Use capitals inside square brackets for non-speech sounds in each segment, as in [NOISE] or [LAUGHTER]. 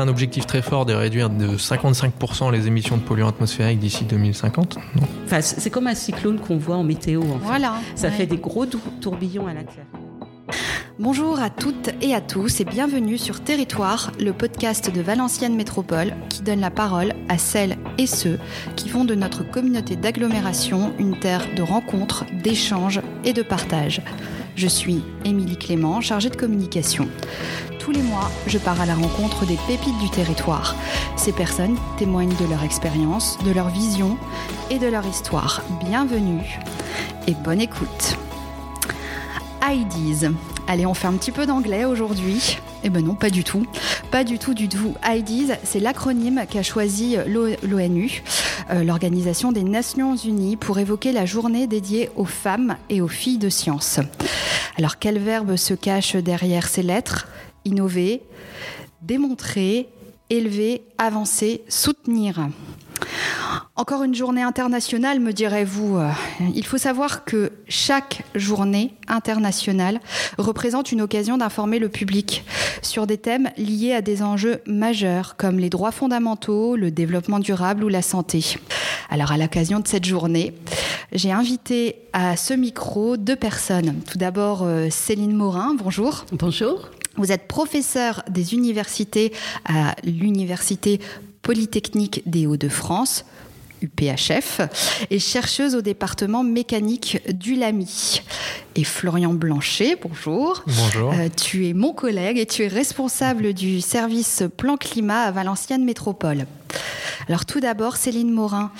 Un objectif très fort de réduire de 55% les émissions de polluants atmosphériques d'ici 2050. Enfin, c'est comme un cyclone qu'on voit en météo. En fait. Voilà. Ça ouais. fait des gros tourbillons à l'intérieur. Bonjour à toutes et à tous et bienvenue sur Territoire, le podcast de Valenciennes Métropole qui donne la parole à celles et ceux qui font de notre communauté d'agglomération une terre de rencontres, d'échanges et de partage. Je suis Émilie Clément, chargée de communication. Tous les mois, je pars à la rencontre des pépites du territoire. Ces personnes témoignent de leur expérience, de leur vision et de leur histoire. Bienvenue et bonne écoute. IDs. Allez, on fait un petit peu d'anglais aujourd'hui. Eh ben non, pas du tout. Pas du tout, du tout. IDs, c'est l'acronyme qu'a choisi l'ONU, l'Organisation des Nations Unies, pour évoquer la journée dédiée aux femmes et aux filles de science. Alors, quel verbe se cache derrière ces lettres? Innover, démontrer, élever, avancer, soutenir. Encore une journée internationale, me direz-vous. Il faut savoir que chaque journée internationale représente une occasion d'informer le public sur des thèmes liés à des enjeux majeurs comme les droits fondamentaux, le développement durable ou la santé. Alors à l'occasion de cette journée, j'ai invité à ce micro deux personnes. Tout d'abord Céline Morin, bonjour. Bonjour. Vous êtes professeur des universités à l'Université Polytechnique des Hauts-de-France, UPHF, et chercheuse au département mécanique du LAMI. Et Florian Blanchet, bonjour. Bonjour. Euh, tu es mon collègue et tu es responsable du service plan climat à Valenciennes Métropole. Alors tout d'abord, Céline Morin,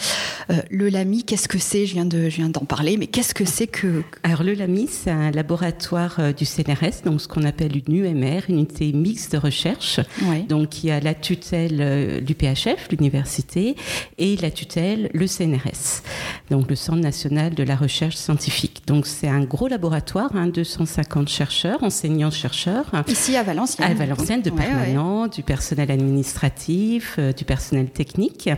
le LAMI, qu'est-ce que c'est? Je viens de, je viens d'en parler, mais qu'est-ce que c'est que Alors le LAMI, c'est un laboratoire euh, du CNRS, donc ce qu'on appelle une UMR, une unité mixte de recherche, ouais. donc qui a la tutelle euh, du PHF, l'université, et la tutelle le CNRS, donc le Centre national de la recherche scientifique. Donc c'est un gros laboratoire, hein, 250 chercheurs, enseignants chercheurs. Ici à Valenciennes. À Valenciennes, de Ouais, permanents, du personnel administratif, euh, du personnel technique,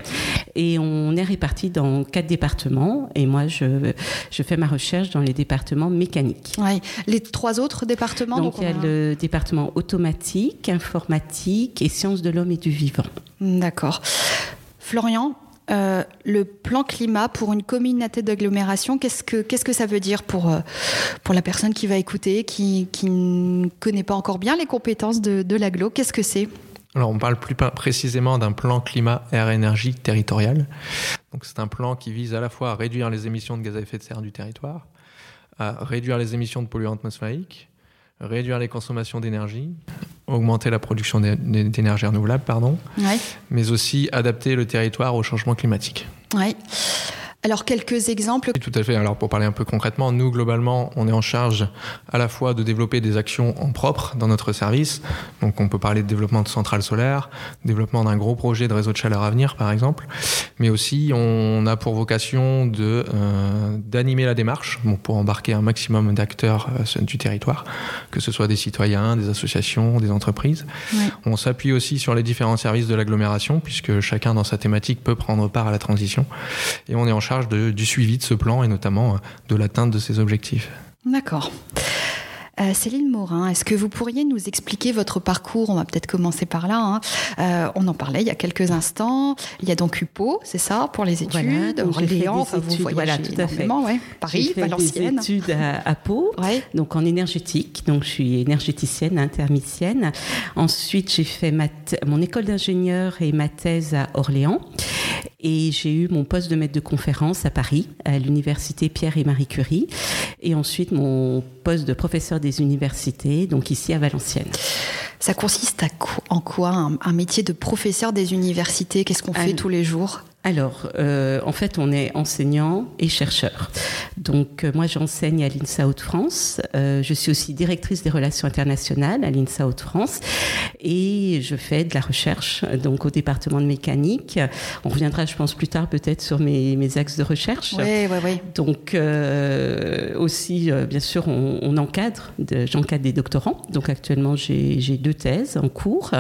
et on est répartis dans quatre départements. Et moi, je, je fais ma recherche dans les départements mécaniques. Ouais. Les trois autres départements. Donc, il y a le département automatique, informatique et sciences de l'homme et du vivant. D'accord. Florian, euh, le plan climat pour une communauté d'agglomération, qu'est-ce que, qu'est-ce que ça veut dire pour, euh, pour la personne qui va écouter, qui, qui ne connaît pas encore bien les compétences de, de l'agglo Qu'est-ce que c'est? Alors, on parle plus précisément d'un plan climat air énergie territorial. Donc, c'est un plan qui vise à la fois à réduire les émissions de gaz à effet de serre du territoire, à réduire les émissions de polluants atmosphériques, réduire les consommations d'énergie, augmenter la production d'énergie renouvelable, pardon, ouais. mais aussi adapter le territoire au changement climatique. Ouais. Alors quelques exemples. Tout à fait. Alors pour parler un peu concrètement, nous globalement, on est en charge à la fois de développer des actions en propre dans notre service. Donc on peut parler de développement de centrales solaires, développement d'un gros projet de réseau de chaleur à venir par exemple, mais aussi on a pour vocation de euh, d'animer la démarche bon, pour embarquer un maximum d'acteurs euh, du territoire, que ce soit des citoyens, des associations, des entreprises. Ouais. On s'appuie aussi sur les différents services de l'agglomération puisque chacun dans sa thématique peut prendre part à la transition et on est en charge de, du suivi de ce plan et notamment de l'atteinte de ses objectifs. D'accord. Euh, Céline Morin, est-ce que vous pourriez nous expliquer votre parcours? On va peut-être commencer par là. Hein. Euh, on en parlait il y a quelques instants. Il y a donc UPO, c'est ça, pour les études. Voilà, Orléans, enfin, vous voyagez voilà, tout à fait. Ouais. Paris, fait Valenciennes. Des études à, à Pau, ouais. donc en énergétique. Donc je suis énergéticienne, intermissienne. Ensuite, j'ai fait ma mon école d'ingénieur et ma thèse à Orléans. Et j'ai eu mon poste de maître de conférence à Paris, à l'université Pierre et Marie Curie. Et ensuite, mon poste de professeur des universités, donc ici à Valenciennes. Ça consiste à quoi, en quoi un, un, métier de professeur des universités Qu'est-ce qu'on fait tous les jours? Alors, euh, en fait, on est enseignant et chercheur. Donc, euh, moi, j'enseigne à l'INSA Hauts-de-France. Euh, je suis aussi directrice des relations internationales à l'INSA Hauts-de-France. Et je fais de la recherche, donc au département de mécanique. On reviendra, je pense, plus tard peut-être sur mes, mes axes de recherche. Oui, oui, oui. Donc, aussi, bien sûr, on, on encadre. De, j'encadre des doctorants. Donc, actuellement, j'ai deux thèses en cours.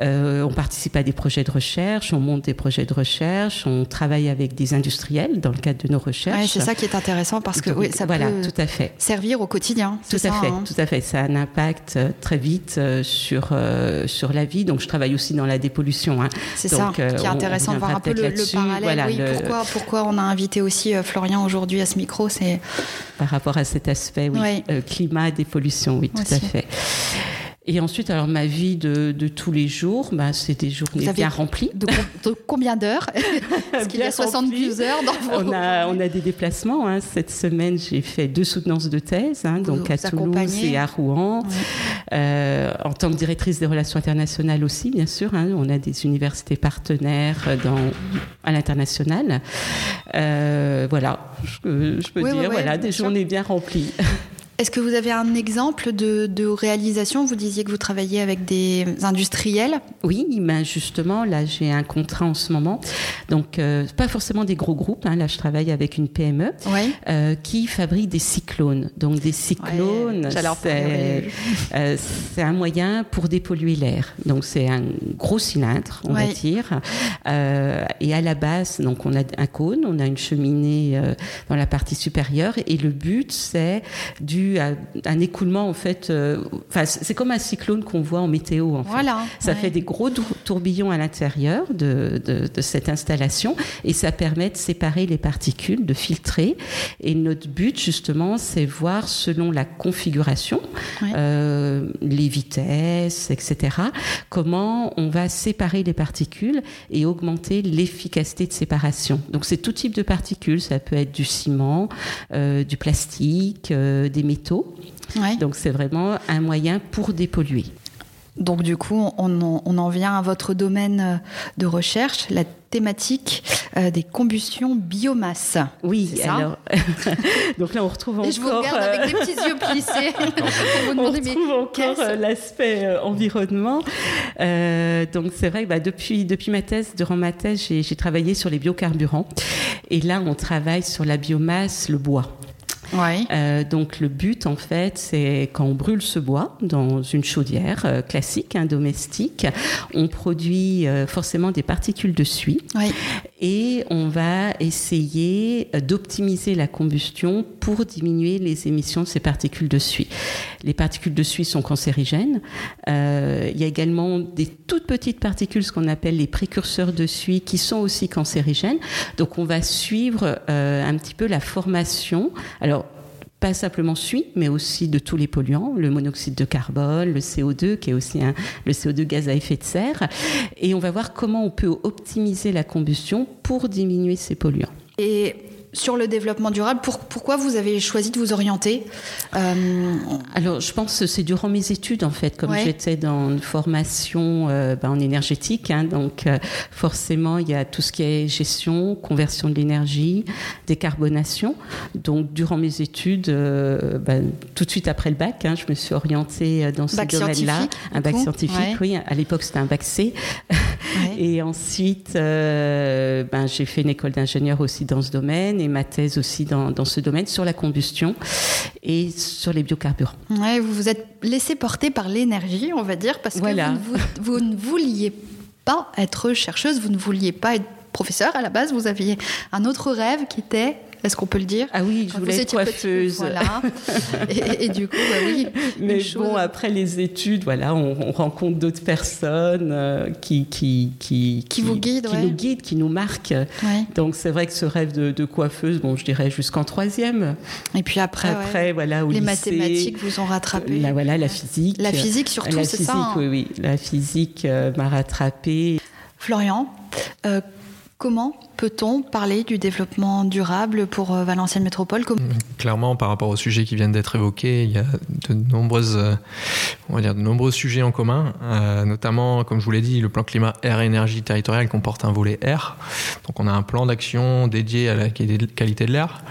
on participe à des projets de recherche, on monte des projets de recherche. Recherche, on travaille avec des industriels dans le cadre de nos recherches. Ouais, c'est ça qui est intéressant parce que oui, ça voilà, peut tout à fait. servir au quotidien. Tout ça, à fait, hein. tout à fait. Ça a un impact euh, très vite euh, sur euh, sur la vie. Donc je travaille aussi dans la dépollution. Hein. C'est ça qui est intéressant de voir un peu le, le parallèle. Voilà, oui, le- pourquoi, pourquoi on a invité aussi Florian aujourd'hui à ce micro C'est par rapport à cet aspect, oui, euh, climat dépollution, oui, tout à fait. Et ensuite, alors ma vie de, de tous les jours, bah, c'est des journées bien remplies. de, com- de combien d'heures [LAUGHS] Parce qu'il y a Bien 72 heures dans vos On a, on a des déplacements. hein. Cette semaine, j'ai fait deux soutenances de thèse, hein, Vous donc à vous Toulouse et à Rouen. Euh, en tant que directrice des relations internationales aussi, bien sûr. hein. on a des universités partenaires dans, à l'international. Euh, voilà, je, je peux Oui, dire, oui, voilà, des journées bien remplies. [LAUGHS] Est-ce que vous avez un exemple de, de réalisation? Vous disiez que vous travaillez avec des industriels. Oui, ben justement, là, j'ai un contrat en ce moment. Donc, euh, pas forcément des gros groupes. hein. Là, je travaille avec une PME euh, qui fabrique des cyclones. Donc, des cyclones, Ouais, c'est euh, c'est un moyen pour dépolluer l'air. Donc, c'est un gros cylindre, on va Ouais. dire. Euh, et à la base, donc, on a un cône, on a une cheminée dans la partie supérieure. Et le but, c'est dû à un écoulement, en fait. euh, Enfin, c'est comme un cyclone qu'on voit en météo, en fait. Ça Ouais. fait des gros tour- tourbillons à l'intérieur de, de- de cette installation et ça permet de séparer les particules, de filtrer. Et notre but, justement, c'est voir selon la configuration, Ouais. euh, les vitesses, etc., comment on va séparer les particules et augmenter l'efficacité de séparation. Donc, c'est tout type de particules. Ça peut être du ciment, euh, du plastique, euh, des métaux. Ouais. Donc, c'est vraiment un moyen pour dépolluer. Donc du coup, on en, on en vient à votre domaine euh, de recherche, la thématique euh, des combustions biomasse. Oui, ça alors. [LAUGHS] donc là, on retrouve encore. Et je vous regarde euh, avec des petits yeux plissés [LAUGHS] vous on retrouve encore euh, l'aspect euh, environnement. Euh, donc c'est vrai, que, bah, depuis depuis ma thèse, durant ma thèse, j'ai travaillé sur les biocarburants. Et là, on travaille sur la biomasse, le bois. Ouais. Euh, donc le but en fait, c'est quand on brûle ce bois dans une chaudière euh, classique, un domestique, on produit euh, forcément des particules de suie Ouais. et on va essayer euh, d'optimiser la combustion pour diminuer les émissions de ces particules de suie. Les particules de suie sont cancérigènes. Euh, il y a également des toutes petites particules, ce qu'on appelle les précurseurs de suie, qui sont aussi cancérigènes. Donc on va suivre euh, un petit peu la formation. Alors pas simplement suie, mais aussi de tous les polluants, le monoxyde de carbone, le CO2, qui est aussi le CO2 gaz à effet de serre. Et on va voir comment on peut optimiser la combustion pour diminuer ces polluants. Sur le développement durable, pour- pourquoi vous avez choisi de vous orienter euh, Alors, je pense que c'est durant mes études, en fait, comme Ouais. j'étais dans une formation euh, ben, en énergétique. hein, donc, euh, forcément, il y a tout ce qui est gestion, conversion de l'énergie, décarbonation. Donc, durant mes études, ben, tout de suite après le bac, hein, je me suis orientée dans ce domaine-là. Un bac coup scientifique, Ouais. oui. À l'époque, c'était un bac C. [LAUGHS] ouais. Et ensuite, euh, ben, j'ai fait une école d'ingénieur aussi dans ce domaine et ma thèse aussi dans, dans ce domaine sur la combustion et sur les biocarburants. Ouais, vous vous êtes laissé porter par l'énergie, on va dire, parce que vous, vous- vous ne vouliez pas être chercheuse, vous ne vouliez pas être professeur à la base, vous aviez un autre rêve qui était, est-ce qu'on peut le dire Ah oui, je Quand voulais être coiffeuse. voilà. [LAUGHS] et, et du coup, bah oui. Mais chose- bon, après les études, voilà, on, on rencontre d'autres personnes euh, qui, qui, qui, Qui vous guident, qui ouais. nous guident, qui nous marquent. Ouais. Donc c'est vrai que ce rêve de, de coiffeuse, bon, je dirais jusqu'en troisième. Et puis après, Après, ouais, voilà, au les lycée, mathématiques vous ont rattrapé. La, voilà, la physique. La physique surtout, c'est ça. hein. oui, oui. La physique euh, m'a rattrapée. Florian, euh, comment peut-on parler du développement durable pour euh, Valenciennes Métropole? Comme- Clairement, par rapport aux sujets qui viennent d'être évoqués, il y a de euh, nombreux sujets en commun, euh, notamment, comme je vous l'ai dit, le plan climat air énergie territoriale comporte un volet air. Donc, on a un plan d'action dédié à la qualité de l'air.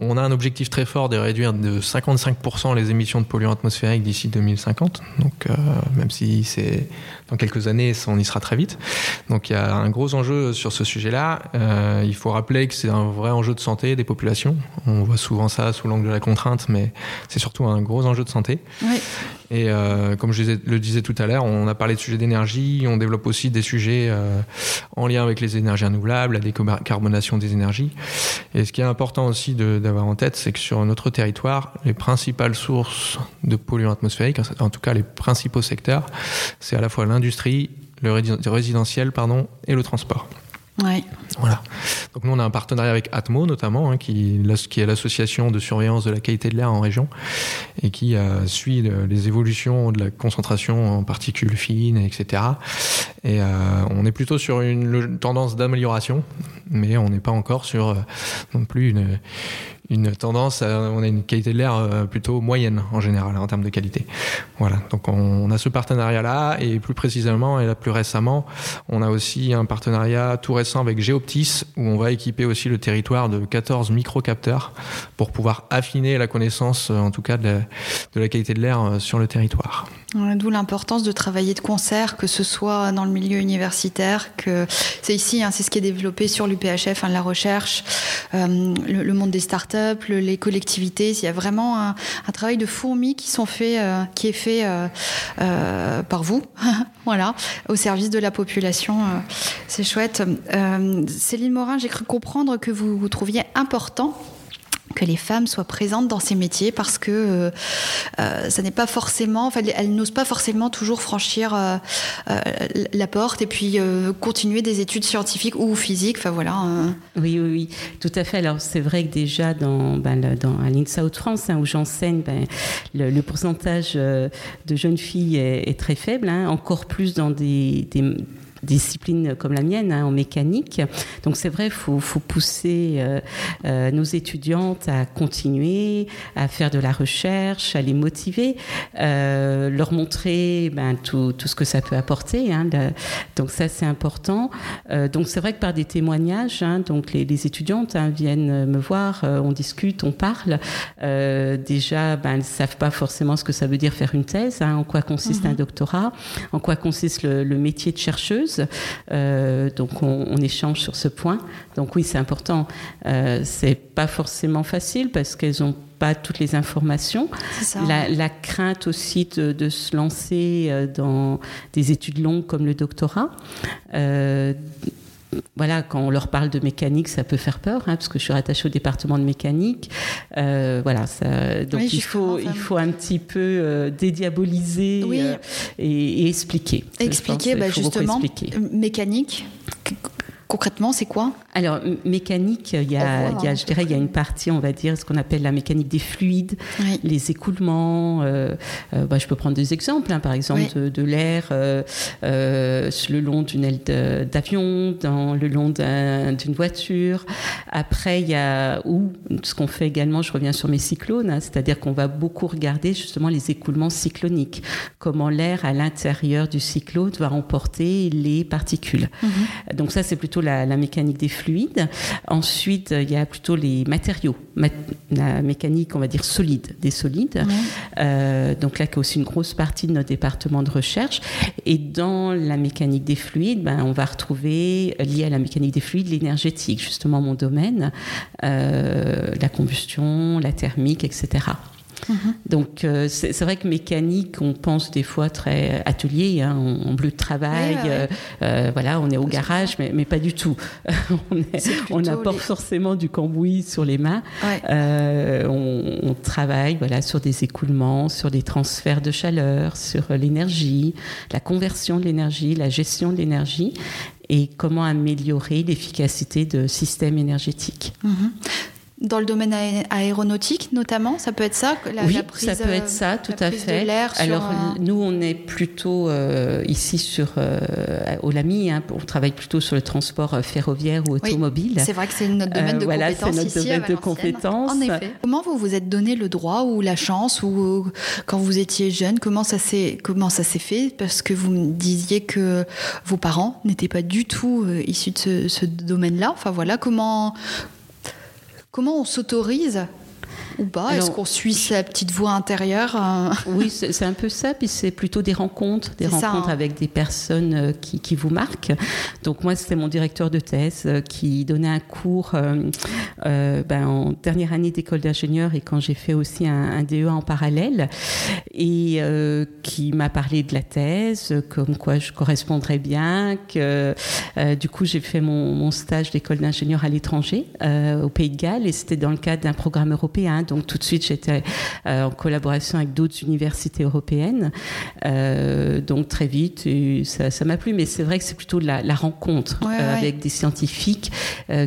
On a un objectif très fort de réduire de 55% les émissions de polluants atmosphériques d'ici 2050. Donc, euh, même si c'est dans quelques années, on y sera très vite. Donc, il y a un gros enjeu sur ce sujet-là. Euh, il faut rappeler que c'est un vrai enjeu de santé des populations. On voit souvent ça sous l'angle de la contrainte, mais c'est surtout un gros enjeu de santé. Oui. Et euh, comme je le disais tout à l'heure, on a parlé de sujets d'énergie, on développe aussi des sujets euh, en lien avec les énergies renouvelables, la décarbonation des énergies. Et ce qui est important aussi d'avoir en tête, c'est que sur notre territoire, les principales sources de polluants atmosphériques, en tout cas les principaux secteurs, c'est à la fois l'industrie, le résidentiel pardon, et le transport. Ouais. Voilà. Donc nous on a un partenariat avec Atmo notamment, hein, qui, qui, est l'association de surveillance de la qualité de l'air en région et qui euh, suit les évolutions de la concentration en particules fines, etc. Et euh, on est plutôt sur une tendance d'amélioration, mais on n'est pas encore sur euh, non plus une, une tendance, on a une qualité de l'air euh, plutôt moyenne en général en termes de qualité. Voilà, donc on, a ce partenariat-là et plus précisément et là plus récemment, on a aussi un partenariat tout récent avec Geoptis où on va équiper aussi le territoire de 14 microcapteurs pour pouvoir affiner la connaissance en tout cas de la qualité de l'air euh, sur le territoire. D'où l'importance de travailler de concert, que ce soit dans le milieu universitaire, que c'est ici, hein, c'est ce qui est développé sur l'UPHF, hein, la recherche, euh, le, monde des startups, les collectivités. Il y a vraiment un, travail de fourmi qui euh, est fait euh, par vous, [LAUGHS] voilà, au service de la population. c'est chouette. Céline Morin, j'ai cru comprendre que vous, vous trouviez important que les femmes soient présentes dans ces métiers parce que euh, euh, ça n'est pas forcément, enfin, elles n'osent pas forcément toujours franchir euh, la porte et puis continuer des études scientifiques ou physiques. Enfin voilà. Hein. Oui, oui, oui, tout à fait. Alors c'est vrai que déjà dans, ben, dans à l'INSA France hein, où j'enseigne, ben, le, pourcentage de jeunes filles est, très faible, hein, encore plus dans des discipline comme la mienne, hein, en mécanique. Donc c'est vrai, il faut, faut, pousser euh, euh, nos étudiantes à continuer, à faire de la recherche, à les motiver, euh, leur montrer ben, tout, tout, ce que ça peut apporter. Hein, donc ça c'est important. donc c'est vrai que par des témoignages, hein, donc les, les étudiantes viennent me voir, on discute, on parle. déjà, ben, elles ne savent pas forcément ce que ça veut dire faire une thèse, en quoi consiste un mhm. doctorat, en quoi consiste le, le métier de chercheuse. Euh, donc on, échange sur ce point. Donc oui, c'est important. Euh, c'est pas forcément facile parce qu'elles ont pas toutes les informations. La, crainte aussi de, se lancer euh, dans des études longues comme le doctorat. Euh, voilà, quand on leur parle de mécanique, ça peut faire peur, hein, parce que je suis rattachée au département de mécanique. Euh, voilà, ça, donc il faut, il faut un petit peu euh, dédiaboliser euh, et, expliquer. Expliquer, bah, justement, mécanique Concrètement, c'est quoi? Alors, mécanique, il y, a, il y a, je dirais, il y a une partie, on va dire, ce qu'on appelle la mécanique des fluides, les écoulements. Euh, euh, bah, je peux prendre des exemples, hein, par exemple de, l'air euh, le long d'une aile d'avion, dans le long d'une voiture. Après, il y a ou ce qu'on fait également. Je reviens sur mes cyclones, hein, c'est-à-dire qu'on va beaucoup regarder justement les écoulements cycloniques, comment l'air à l'intérieur du cyclone va emporter les particules. Mhm. Donc ça, c'est plutôt la, mécanique des fluides. Ensuite, il y a plutôt les matériaux, la mécanique, on va dire solide, des solides. Euh, donc là, qui est aussi une grosse partie de notre département de recherche. Et dans la mécanique des fluides, ben, on va retrouver, lié à la mécanique des fluides, l'énergétique, justement mon domaine, euh, la combustion, la thermique, etc. Mhm. Donc euh, c'est vrai que mécanique, on pense des fois très atelier, hein, on, bleu de travail, euh, euh, voilà, on est au garage, mais, pas du tout. [LAUGHS] on, apporte forcément du cambouis sur les mains. On, travaille voilà sur des écoulements, sur des transferts de chaleur, sur l'énergie, la conversion de l'énergie, la gestion de l'énergie et comment améliorer l'efficacité de systèmes énergétiques. Mhm. Dans le domaine aéronautique, notamment, ça peut être ça la, Oui, ça peut être ça, tout à fait. Alors, nous, on est plutôt euh, ici sur euh, au LAMI, hein, on travaille plutôt sur le transport euh, ferroviaire ou automobile. c'est vrai que c'est notre domaine de voilà, compétence. Notre domaine de compétence. En effet. Comment vous vous êtes donné le droit ou la chance, ou quand vous étiez jeune, comment ça s'est comment ça s'est fait? Parce que vous me disiez que vos parents n'étaient pas du tout issus de ce, ce domaine-là. Enfin voilà, comment Comment on s'autorise Ou pas Est-ce qu'on suit sa petite voix intérieure euh Oui, c'est un peu ça. Puis c'est plutôt des rencontres, des rencontres hein. avec des personnes euh, qui, qui, vous marquent. Donc moi, c'était mon directeur de thèse euh, qui donnait un cours ben, en dernière année d'école d'ingénieur et quand j'ai fait aussi un, un, DEA en parallèle et qui m'a parlé de la thèse, comme quoi je correspondrais bien, que du coup j'ai fait mon, mon stage d'école d'ingénieur à l'étranger au Pays de Galles et c'était dans le cadre d'un programme européen. Donc tout de suite, j'étais euh, en collaboration avec d'autres universités européennes. Euh, donc très vite, ça m'a plu. Mais c'est vrai que c'est plutôt la, la rencontre euh, avec des scientifiques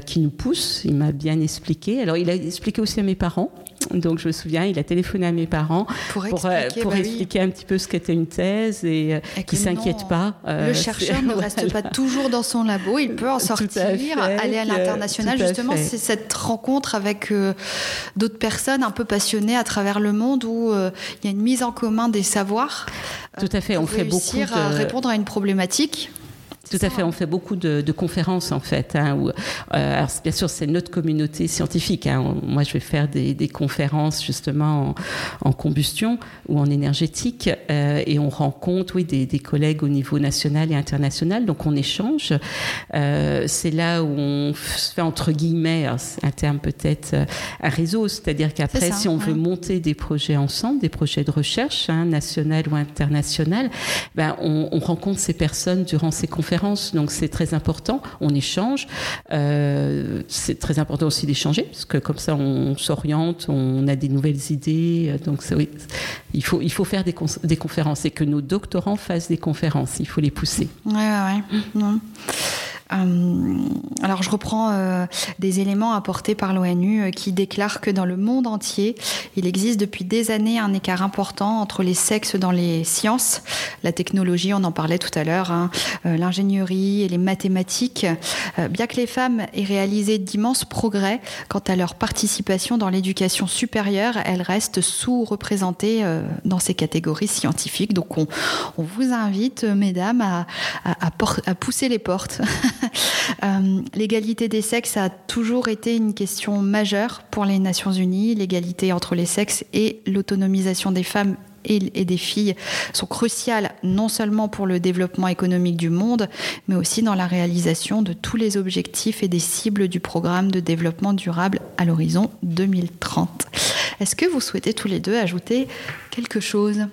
qui nous poussent. Il m'a bien expliqué. Alors il a expliqué aussi à mes parents. Donc je me souviens, il a téléphoné à mes parents pour, expliquer, pour, expliquer bah un petit peu ce qu'était une thèse et, qui ne s'inquiète pas. le chercheur ne [LAUGHS] reste pas toujours dans son labo, il peut en sortir, aller à l'international. Justement, c'est cette rencontre avec d'autres personnes un peu passionnées à travers le monde où euh, il y a une mise en commun des savoirs. Tout à fait, on fait beaucoup de... à répondre à une problématique. Tout à fait, on fait beaucoup de, de conférences en fait. Hein, où, euh, alors bien sûr, c'est notre communauté scientifique. Hein. moi, je vais faire des, des conférences justement en, en, combustion ou en énergétique, euh, et on rencontre, oui, des, des, collègues au niveau national et international. Donc, on échange. Euh, c'est là où on fait entre guillemets, un terme peut-être, un réseau. C'est-à-dire qu'après, si on ouais. veut monter des projets ensemble, des projets de recherche, hein, national ou international, ben, on, on rencontre ces personnes durant ces conférences donc c'est très important. On échange. Euh, c'est très important aussi d'échanger, parce que comme ça on s'oriente, on a des nouvelles idées. Donc oui, il faut, il faut faire des, des, conférences et que nos doctorants fassent des conférences. Il faut les pousser. Ouais, ouais, ouais. Euh, alors je reprends euh, des éléments apportés par l'ONU euh, qui déclarent que dans le monde entier, il existe depuis des années un écart important entre les sexes dans les sciences, la technologie, on en parlait tout à l'heure, hein, euh, l'ingénierie et les mathématiques. Euh, bien que les femmes aient réalisé d'immenses progrès quant à leur participation dans l'éducation supérieure, elles restent sous-représentées euh, dans ces catégories scientifiques. Donc on, on vous invite, mesdames, à, à, à pousser les portes. [LAUGHS] Euh, l'égalité des sexes a toujours été une question majeure pour les Nations Unies. L'égalité entre les sexes et l'autonomisation des femmes et, des filles sont cruciales non seulement pour le développement économique du monde, mais aussi dans la réalisation de tous les objectifs et des cibles du programme de développement durable à l'horizon 2030. Est-ce que vous souhaitez tous les deux ajouter quelque chose?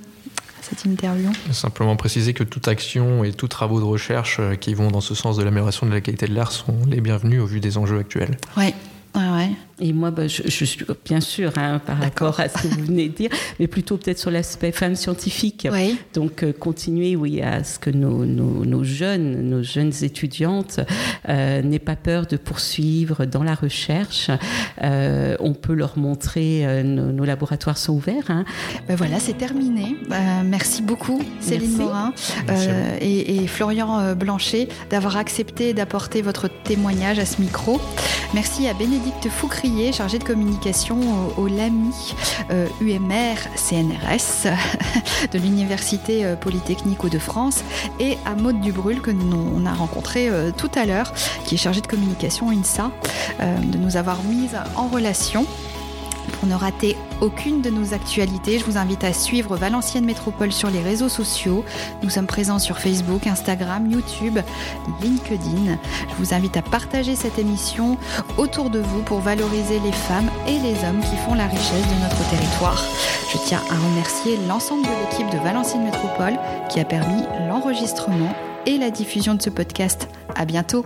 Cette interview Simplement préciser que toute action et tous travaux de recherche euh, qui vont dans ce sens de l'amélioration de la qualité de l'air sont les bienvenus au vu des enjeux actuels. Oui, ouais, ouais. Et moi, bah, je, je, suis bien sûr hein, par rapport à ce que vous venez de dire, mais plutôt peut-être sur l'aspect femme scientifique. Oui. Donc, euh, continuer, oui, à ce que nos, nos, nos jeunes, nos jeunes étudiantes euh, n'aient pas peur de poursuivre dans la recherche. Euh, on peut leur montrer, euh, nos, nos, laboratoires sont ouverts. Hein. Ben voilà, c'est terminé. Euh, merci beaucoup, Céline merci. Morin et, et, Florian Blanchet, d'avoir accepté d'apporter votre témoignage à ce micro. Merci à Bénédicte Foucry chargé de communication au, LAMI euh, UMR CNRS [LAUGHS] de l'Université euh, Polytechnique Hauts-de-France et à Maude Dubrul que nous, on a rencontré euh, tout à l'heure, qui est chargé de communication INSA, de nous avoir mis en relation. Pour ne rater aucune de nos actualités, je vous invite à suivre Valenciennes Métropole sur les réseaux sociaux. Nous sommes présents sur Facebook, Instagram, YouTube, LinkedIn. Je vous invite à partager cette émission autour de vous pour valoriser les femmes et les hommes qui font la richesse de notre territoire. Je tiens à remercier l'ensemble de l'équipe de Valenciennes Métropole qui a permis l'enregistrement et la diffusion de ce podcast. À bientôt!